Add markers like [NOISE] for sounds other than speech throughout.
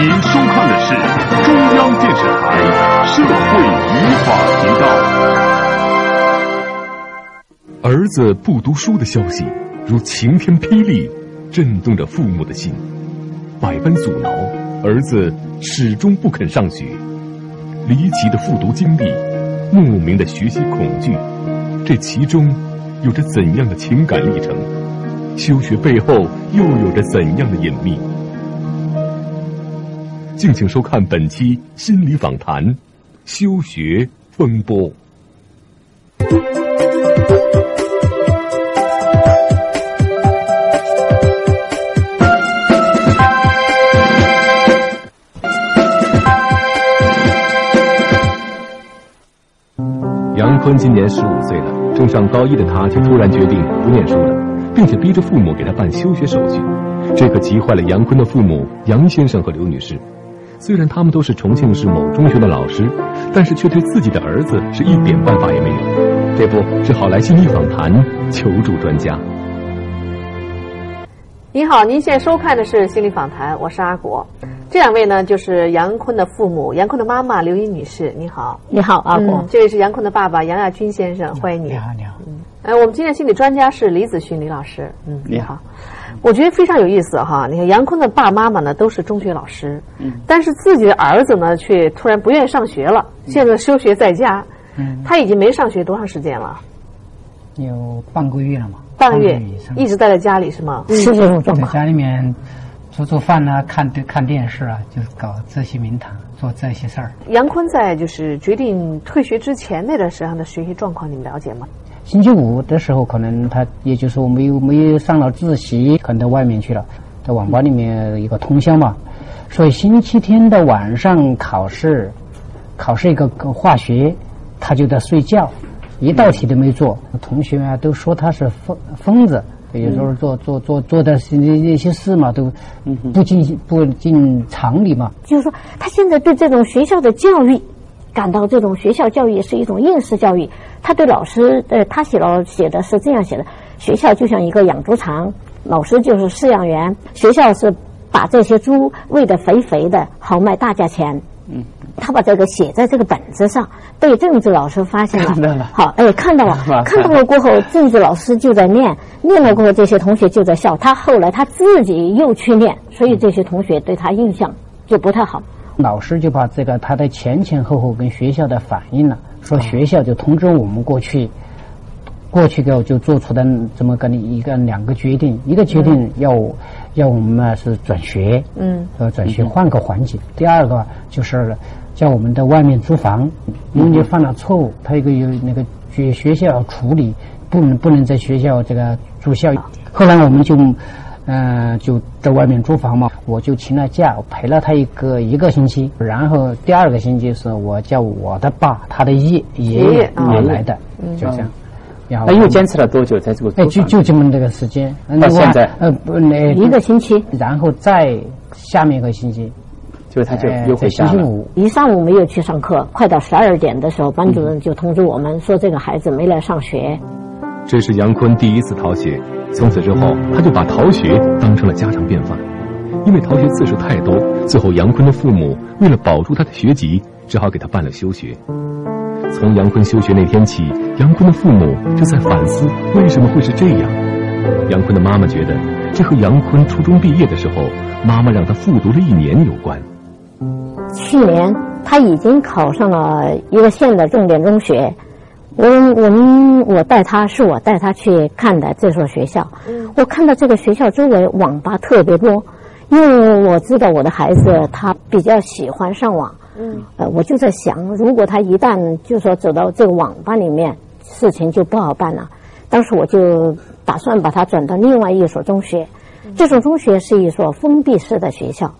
您收看的是中央电视台社会与法频道。儿子不读书的消息如晴天霹雳，震动着父母的心，百般阻挠，儿子始终不肯上学。离奇的复读经历，莫名的学习恐惧，这其中有着怎样的情感历程？休学背后又有着怎样的隐秘？敬请收看本期心理访谈《休学风波》。杨坤今年十五岁了，正上高一的他却突然决定不念书了，并且逼着父母给他办休学手续，这可急坏了杨坤的父母杨先生和刘女士。虽然他们都是重庆市某中学的老师，但是却对自己的儿子是一点办法也没有。这不只好来心理访谈求助专家。您好，您现在收看的是心理访谈，我是阿果。这两位呢，就是杨坤的父母，杨坤的妈妈刘英女士。你好，你好，阿果。这位是杨坤的爸爸杨亚军先生，欢迎你。你好，你好。嗯，哎，我们今天心理专家是李子勋李老师。嗯，你好。我觉得非常有意思哈，你看杨坤的爸妈妈呢都是中学老师，嗯，但是自己的儿子呢却突然不愿意上学了，现在休学在家，嗯，他已经没上学多长时间了？有半个月了嘛？半个月，一直待在家里是吗？是这种状况。在家里面做做饭啊，看看电视啊，就是搞这些名堂，做这些事儿。杨坤在就是决定退学之前那段时间的学习状况，你们了解吗？星期五的时候，可能他也就是说没有没有上了自习，可能到外面去了，在网吧里面一个通宵嘛。所以星期天的晚上考试，考试一个化学，他就在睡觉，一道题都没做。同学啊都说他是疯疯子，有时候做做做做的那那些事嘛，都不进不进常理嘛。就是说，他现在对这种学校的教育。感到这种学校教育是一种应试教育，他对老师，呃，他写了写的是这样写的：学校就像一个养猪场，老师就是饲养员，学校是把这些猪喂得肥肥的，好卖大价钱。嗯，他把这个写在这个本子上，被政治老师发现了。[LAUGHS] 好，哎，看到了，[LAUGHS] 看到了过后，政治老师就在念，念了过后，这些同学就在笑。他后来他自己又去念，所以这些同学对他印象就不太好。老师就把这个他的前前后后跟学校的反映了，说学校就通知我们过去，过去后就做出的这么个一个两个决定，一个决定要要我们呢是转学，嗯，呃转学换个环境。第二个就是叫我们在外面租房，因为你犯了错误，他一个有那个学学校要处理，不能不能在学校这个住校。后来我们就。嗯，就在外面租房嘛，我就请了假，陪了他一个一个星期。然后第二个星期是我叫我的爸，他的爷爷爷也来的，就这样。然后那又坚持了多久？在这个哎，就就这么这个时间。到现在呃不那一个星期，然后再下面一个星期，就他就又回家了。一上午没有去上课，快到十二点的时候，班主任就通知我们说这个孩子没来上学。这是杨坤第一次逃学。从此之后，他就把逃学当成了家常便饭。因为逃学次数太多，最后杨坤的父母为了保住他的学籍，只好给他办了休学。从杨坤休学那天起，杨坤的父母就在反思为什么会是这样。杨坤的妈妈觉得，这和杨坤初中毕业的时候，妈妈让他复读了一年有关。去年他已经考上了一个县的重点中学。我我们我带他是我带他去看的这所学校，我看到这个学校周围网吧特别多，因为我知道我的孩子他比较喜欢上网，呃，我就在想，如果他一旦就说走到这个网吧里面，事情就不好办了。当时我就打算把他转到另外一所中学，这所中学是一所封闭式的学校。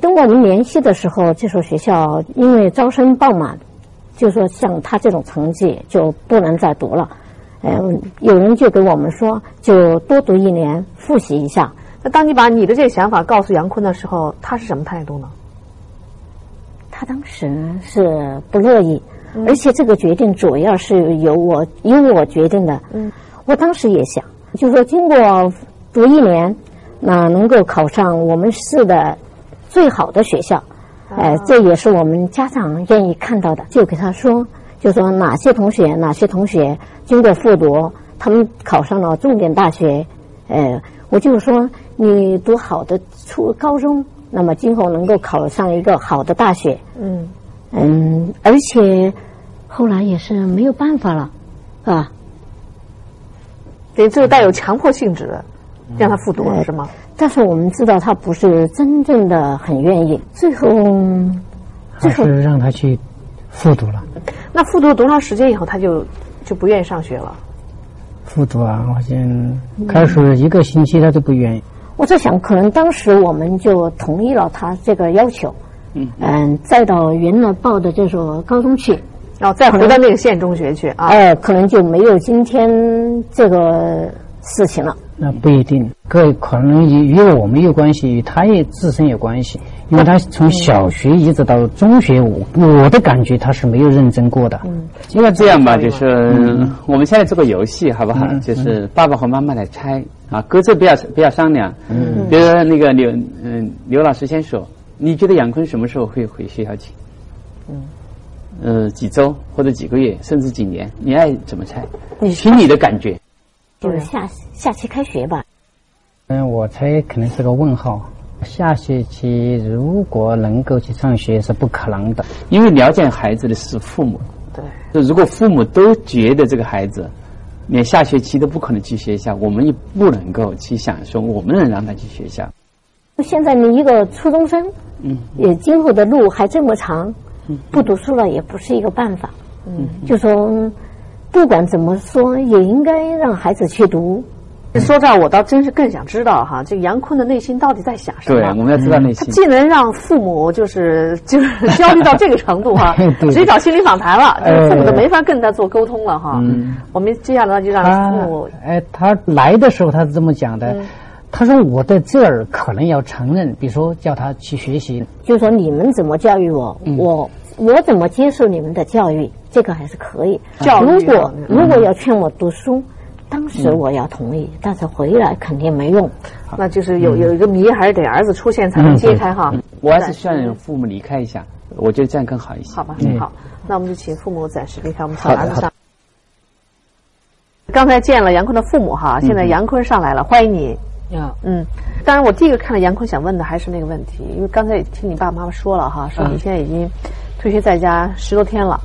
等我们联系的时候，这所学校因为招生爆满。就说像他这种成绩就不能再读了，嗯，有人就给我们说，就多读一年，复习一下。那当你把你的这个想法告诉杨坤的时候，他是什么态度呢？他当时是不乐意，而且这个决定主要是由我由我决定的。嗯，我当时也想，就说经过读一年，那能够考上我们市的最好的学校。哎，这也是我们家长愿意看到的。就给他说，就说哪些同学，哪些同学经过复读，他们考上了重点大学。呃，我就说你读好的初高中，那么今后能够考上一个好的大学。嗯嗯，而且后来也是没有办法了，啊。对，这个带有强迫性质的，让他复读是吗？但是我们知道他不是真正的很愿意，最后还是让他去复读了。那复读多长时间以后他就就不愿意上学了？复读啊，好像开始一个星期他都不愿意。我在想，可能当时我们就同意了他这个要求，嗯嗯，再到原来报的这所高中去，然后再回到那个县中学去啊，哎，可能就没有今天这个事情了。那不一定，各可能与与我们有关系，与他也自身有关系。因为他从小学一直到中学，我我的感觉他是没有认真过的。嗯，因为这样吧，就是我们现在做个游戏好不好？就是爸爸和妈妈来猜啊，各自不要不要商量。嗯，比如说那个刘嗯刘老师先说，你觉得杨坤什么时候会回学校去？嗯，呃，几周或者几个月，甚至几年，你爱怎么猜？你凭你的感觉。就是下下期开学吧。嗯，我猜可能是个问号。下学期如果能够去上学是不可能的，因为了解孩子的是父母。对。就如果父母都觉得这个孩子连下学期都不可能去学校，我们也不能够去想说我们能让他去学校。现在你一个初中生，嗯，也今后的路还这么长，嗯，不读书了也不是一个办法。嗯，就说。不管怎么说，也应该让孩子去读。说这儿，我倒真是更想知道哈，这个杨坤的内心到底在想什么？对，我们要知道内心。他既能让父母就是就是 [LAUGHS] 焦虑到这个程度哈，直接找心理访谈了，就是父母都没法跟他做沟通了哈。我们接下来就让父母。哎，他来的时候他是这么讲的，他说我在这儿可能要承认，比如说叫他去学习，就说你们怎么教育我，我我怎么接受你们的教育。这个还是可以。如果如果要劝我读书，当时我要同意，但是回来肯定没用。那就是有有一个谜，还是得儿子出现才能揭开哈。我还是希望父母离开一下，我觉得这样更好一些。好吧，好，那我们就请父母暂时离开，我们从儿子上。刚才见了杨坤的父母哈，现在杨坤上来了，欢迎你。要嗯，当然我第一个看到杨坤想问的还是那个问题，因为刚才也听你爸爸妈妈说了哈，说你现在已经退学在家十多天了。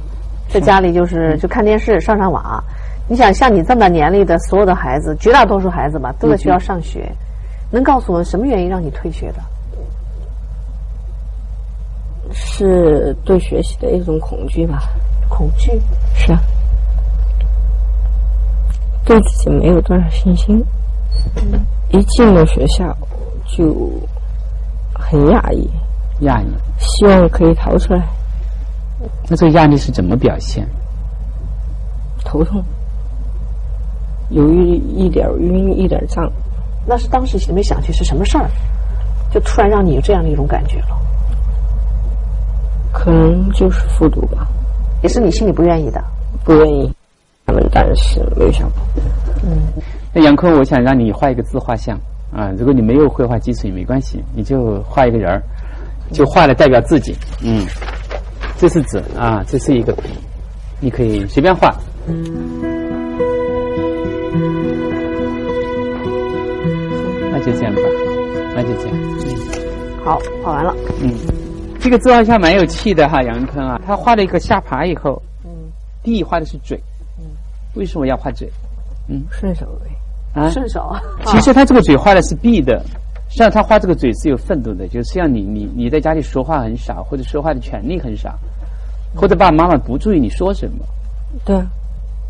在家里就是就看电视上上网，你想像你这么大年龄的所有的孩子，绝大多数孩子吧都在学校上学，能告诉我们什么原因让你退学的？是对学习的一种恐惧吧？恐惧？是啊，对自己没有多少信心，一进了学校就很压抑，压抑，希望可以逃出来。那这个压力是怎么表现？头痛，有一一点晕，一点胀。那是当时想没想去是什么事儿，就突然让你有这样的一种感觉了？可能就是复读吧，也是你心里不愿意的。不愿意，他们但是没有想过。嗯，那杨坤，我想让你画一个自画像啊。如果你没有绘画基础也没关系，你就画一个人儿，就画了代表自己。嗯。这是纸啊，这是一个笔，你可以随便画。那就这样吧，那就这样。好，画完了。嗯，这个自画像蛮有趣的哈，杨坤啊，他画了一个下爬以后，嗯，第一画的是嘴，嗯，为什么要画嘴？嗯，顺手呗。啊，顺手。其实他这个嘴画的是闭的。实际上，他画这个嘴是有愤怒的，就是像你你你在家里说话很少，或者说话的权利很少，或者爸爸妈妈不注意你说什么。对，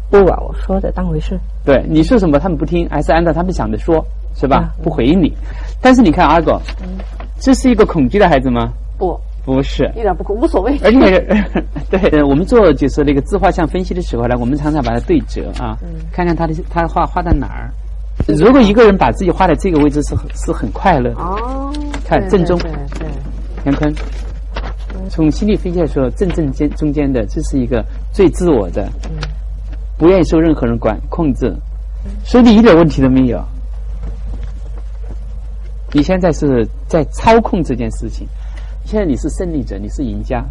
不把我说的当回事。对，你说什么他们不听，还是按照他们想的说，是吧？不回应你。但是你看阿狗，这是一个恐惧的孩子吗？不，不是，一点不恐，无所谓。而且，[LAUGHS] 对，我们做就是那个自画像分析的时候呢，我们常常把它对折啊，看看他的他的画画在哪儿。如果一个人把自己画在这个位置是很是很快乐的哦，看正中，对对，杨坤，从心理分析来说，正正间中间的这是一个最自我的，不愿意受任何人管控制，所以你一点问题都没有。你现在是在。操控这件事情。现在你是胜利者，你是赢家。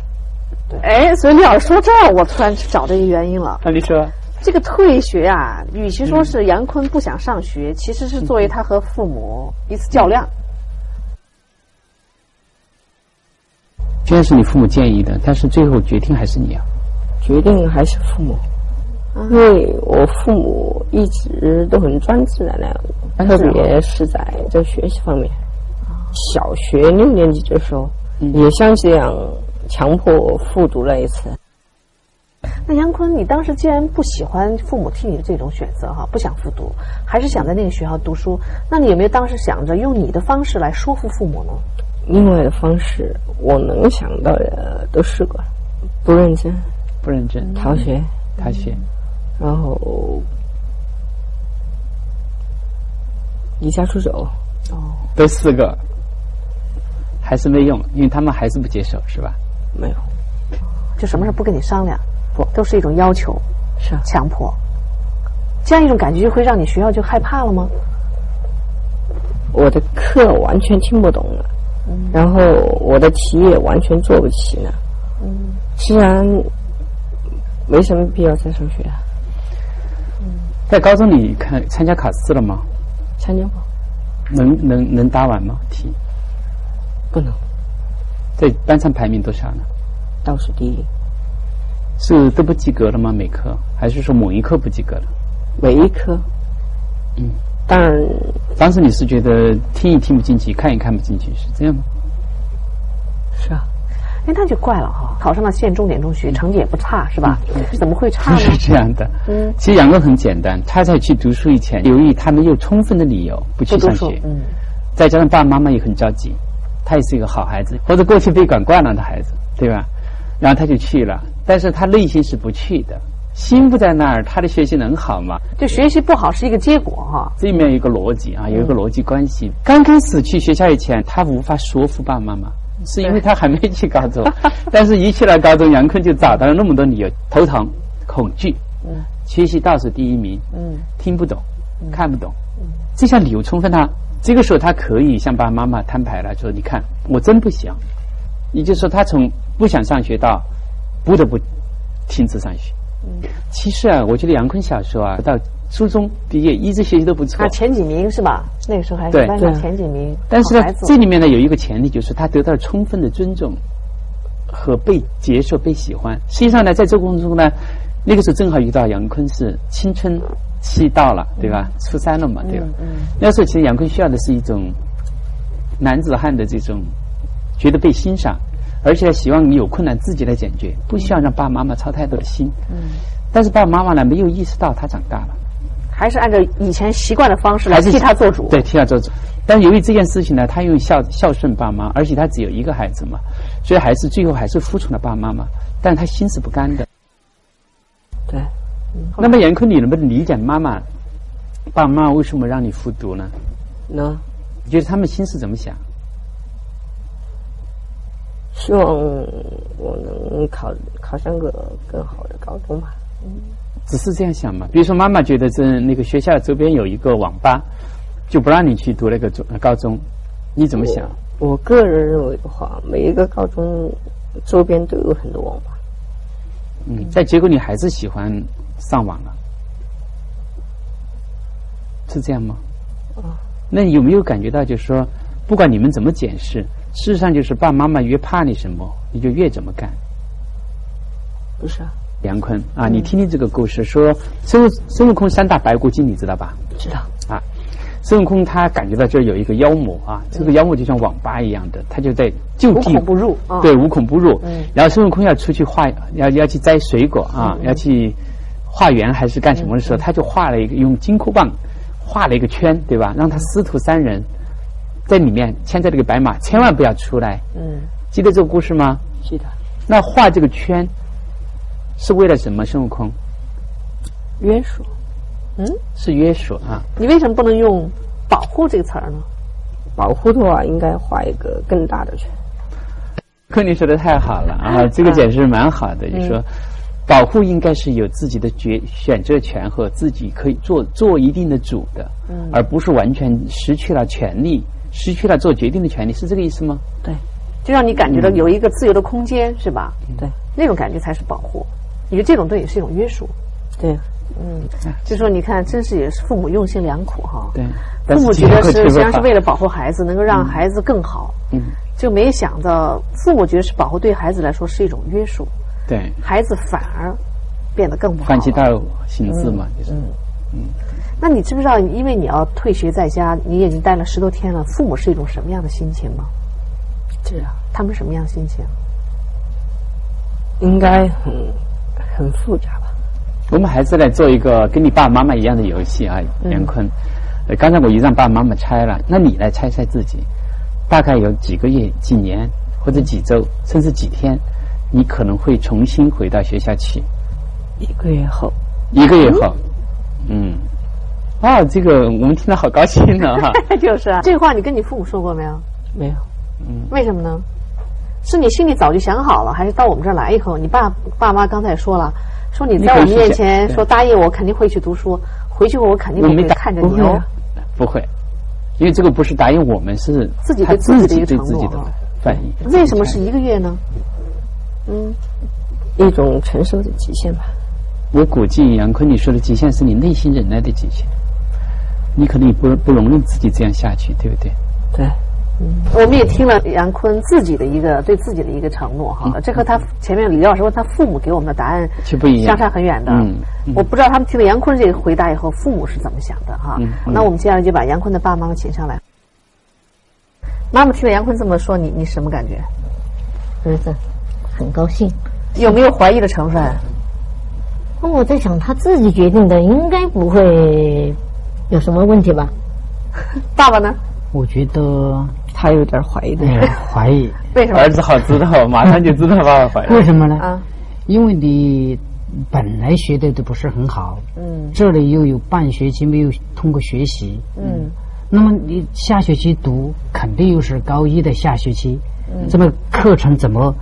哎，所以李老师说这儿，我突然找到一个原因了。那你说，这个退学啊，与其说是杨坤不想上学，其实是作为他和父母一次较量。虽然是你父母建议的，但是最后决定还是你啊。决定还是父母，因为我父母一直都很专制的那样，特别是在在学习方面。小学六年级的时候，也像这样强迫复读了一次。那杨坤，你当时既然不喜欢父母替你的这种选择哈，不想复读，还是想在那个学校读书，那你有没有当时想着用你的方式来说服父母呢？另外的方式，我能想到的都试过了，不认真，不认真，逃学，逃学，然后离家出走，哦，都四个，还是没用，因为他们还是不接受，是吧？没有，就什么事不跟你商量，不都是一种要求，是。啊，强迫，这样一种感觉就会让你学校就害怕了吗？我的课完全听不懂了，然后我的题也完全做不起了，嗯，既然没什么必要再上学啊，在高中你看参加考试了吗？参加过。能能能答完吗？题？不能。在班上排名多少呢？倒数第一，是都不及格了吗？每科还是说某一科不及格了？每一科，嗯，当然当时你是觉得听也听不进去，看也看不进去，是这样吗？是啊，哎，那就怪了哈，考上了县重点中学，成绩也不差，是吧？怎么会差？[LAUGHS] 是这样的，嗯，其实杨哥很简单，他在去读书以前，由于他没有充分的理由不去上学，，嗯，再加上爸爸妈妈也很着急，他也是一个好孩子，或者过去被管惯了的孩子，对吧？然后他就去了，但是他内心是不去的，心不在那儿，他的学习能好吗？就学习不好是一个结果哈。这里面有一个逻辑啊，有一个逻辑关系。刚开始去学校以前，他无法说服爸爸妈妈，是因为他还没去高中。[LAUGHS] 但是，一去了高中，杨坤就找到了那么多理由：头疼、恐惧，嗯，学习倒数第一名，嗯，听不懂，看不懂，这项理由充分他。这个时候，他可以向爸爸妈妈摊牌了，说：“你看，我真不行。”也就是说，他从不想上学到不得不停止上学。其实啊，我觉得杨坤小时候啊，到初中毕业一直学习都不错啊，。前几名是吧？那个时候还是班上前几名，但是呢这里面呢有一个前提，就是他得到了充分的尊重和被接受、被喜欢。实际上呢，在这个过程中呢，那个时候正好遇到杨坤是青春期到了，对吧？初三了嘛，对吧？那时候其实杨坤需要的是一种男子汉的这种觉得被欣赏，而且希望你有困难自己来解决，不需要让爸爸妈妈操太多的心。嗯但是爸爸妈妈呢没有意识到他长大了。还是按照以前习惯的方式来还是替他做主。对，替他做主。但由于这件事情呢，他又孝孝顺爸妈，而且他只有一个孩子嘛，所以孩子最后还是服从了爸爸妈妈，但他心是不甘的。对，那么严坤，你能不能理解妈妈、爸妈为什么让你复读呢？能你觉得他们心是怎么想？希望我能考考上个更好的高中吧。嗯只是这样想嘛？比如说，妈妈觉得这那个学校周边有一个网吧，就不让你去读那个中高中，你怎么想？我个人认为的话，每一个高中周边都有很多网吧。嗯，但结果你还是喜欢上网了，是这样吗？啊那有没有感觉到，就是说，不管你们怎么解释，事实上就是爸爸妈妈越怕你什么，你就越怎么干。不是啊，杨坤啊，你听听这个故事，说孙悟孙悟空三大白骨精，你知道吧？知道。啊，孙悟空他感觉到这儿有一个妖魔啊，这个妖魔就像网吧一样的，他就在就无地孔不入啊。对，无孔不入。嗯然后孙悟空要出去化，要要去摘水果啊，要去化缘还是干什么的时候，他就画了一个用金箍棒画了一个圈，对吧？让他师徒三人在里面牵着这个白马，千万不要出来。嗯，记得这个故事吗？记得那画这个圈是为了什么？孙悟空约束。嗯是约束啊。你为什么不能用“保护”这个词儿呢？保护的话，应该画一个更大的圈。克你说的太好了啊，这个解释蛮好的。你说，保护应该是有自己的决选择权和自己可以做做一定的主的，而不是完全失去了权利，失去了做决定的权利，是这个意思吗？对，就让你感觉到有一个自由的空间，是吧？对，那种感觉才是保护。你觉得这种对也是一种约束？对，嗯，就说你看，真是也是父母用心良苦哈。对，父母觉得是实际上是为了保护孩子，能够让孩子更好。嗯，就没想到父母觉得是保护，对孩子来说是一种约束。对，孩子反而变得更不好。反其道行之嘛，就是。嗯，那你知不知道，因为你要退学在家，你已经待了十多天了，父母是一种什么样的心情吗？是啊，他们什么样的心情？应该很很复杂吧。我们还是来做一个跟你爸爸妈妈一样的游戏啊，杨坤。呃，刚才我已经让爸爸妈妈猜了，那你来猜猜自己，大概有几个月、几年或者几周，甚至几天，你可能会重新回到学校去。一个月后，一个月后，嗯，啊，这个我们听得好高兴呢哈。[LAUGHS] 就是啊，这话你跟你父母说过没有？没有。嗯，为什么呢？是你心里早就想好了，还是到我们这儿来以后，你爸爸妈刚才也说了，说你在我们面前说答应我肯定会去读书，回去后我肯定会看着你哦。不会，因为这个不是答应我们，是自己对自己的一个承诺反应。为什么是一个月呢？嗯，一种承受的极限吧。我估计杨坤你说的极限是你内心忍耐的极限，你可能也不不容忍自己这样下去，对不对？对。嗯，我们也听了杨坤自己的一个对自己的一个承诺哈，这和他前面李老师问他父母给我们的答案不一样，相差很远的。嗯，我不知道他们听了杨坤这个回答以后，父母是怎么想的哈。那我们接下来就把杨坤的爸爸妈妈请上来。妈妈听了杨坤这么说，你你什么感觉？儿子很高兴，有没有怀疑的成分？那我在想，他自己决定的，应该不会有什么问题吧？[LAUGHS] 爸爸呢？我觉得。他有点怀疑的，怀疑。[LAUGHS] 为什么？儿子好知道，马上就知道爸爸怀疑。为什么呢？啊，因为你本来学的都不是很好，嗯，这里又有半学期没有通过学习，嗯，那么你下学期读肯定又是高一的下学期，嗯，这么课程怎么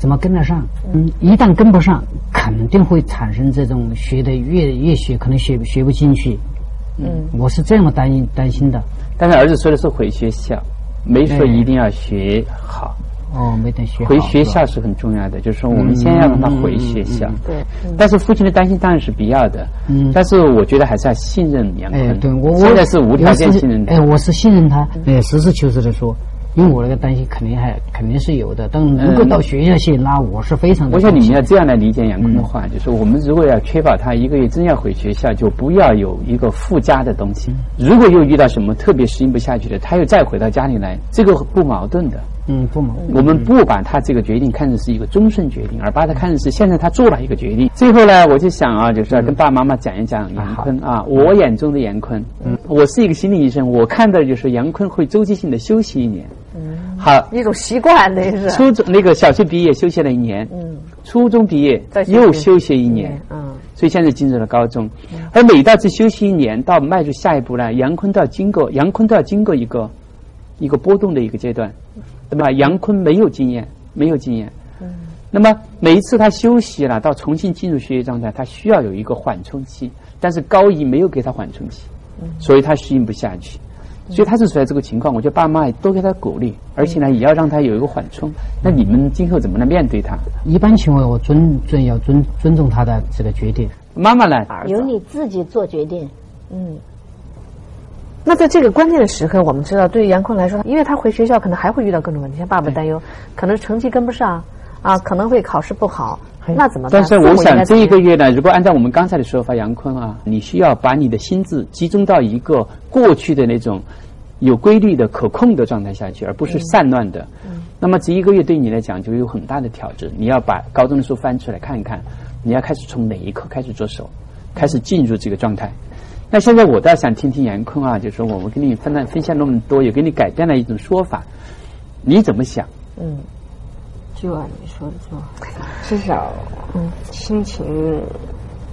怎么跟得上？嗯，一旦跟不上，肯定会产生这种学的越越学可能学学不进去，嗯，我是这样担心担心的。但是儿子说的是回学校。没说一定要学好哦，没得学回学校是很重要的，就是说我们先要让他回学校。对，但是父亲的担心当然是必要的。嗯，但是我觉得还是要信任杨坤。哎，对我我现在是无条件信任。哎，我是信任他。哎，实事求是的说。因为我那个担心肯定还肯定是有的，但能够到学校去，那我是非常。我想你们要这样来理解杨坤的话，就是我们如果要确保他一个月真要回学校，就不要有一个附加的东西。如果又遇到什么特别适应不下去的，他又再回到家里来，这个不矛盾的。嗯，不矛盾。我们不把他这个决定看成是一个终身决定，而把他看成是现在他做了一个决定。最后呢，我就想啊，就是要跟爸爸妈妈讲一讲杨坤啊，我眼中的杨坤。嗯，我是一个心理医生，我看到就是杨坤会周期性的休息一年。嗯，好，一种习惯那是。初中那个小学毕业休息了一年，嗯，初中毕业又休息一年，嗯，所以现在进入了高中，而每到这休息一年到迈入下一步呢，杨坤都要经过杨坤都要经过一个一个波动的一个阶段，对吧？杨坤没有经验，没有经验，嗯，那么每一次他休息了，到重新进入学习状态，他需要有一个缓冲期，但是高一没有给他缓冲期，所以他适应不下去。所以他是处在这个情况，我觉得爸妈多给他鼓励，而且呢，也要让他有一个缓冲。那你们今后怎么来面对他？一般情况，我尊尊要尊尊重他的这个决定。妈妈呢？由你自己做决定。嗯。那在这个关键的时刻，我们知道，对于杨坤来说，因为他回学校可能还会遇到各种问题，像爸爸担忧，可能成绩跟不上，啊，可能会考试不好。那怎么办？但是我想这一个月呢，如果按照我们刚才的说法，杨坤啊，你需要把你的心智集中到一个过去的那种有规律的、可控的状态下去，而不是散乱的。嗯。那么这一个月对你来讲就有很大的挑战，你要把高中的书翻出来看一看，你要开始从哪一刻开始着手，开始进入这个状态。那现在我倒想听听杨坤啊，就是说我们跟你分了分享那么多，也给你改变了一种说法，你怎么想？嗯。就按你说的做，至少嗯心情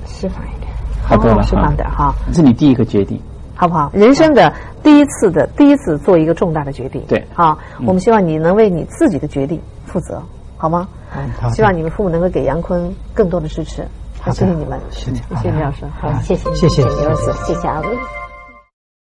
释放一点，好多了，释放点哈。这是你第一个决定，好不好？人生的第一次的第一次做一个重大的决定，对，好，我们希望你能为你自己的决定负责，好吗？好，希望你们父母能够给杨坤更多的支持，好，谢谢你们，谢谢，谢谢李老师，好，谢谢，谢谢刘老师，谢谢阿威。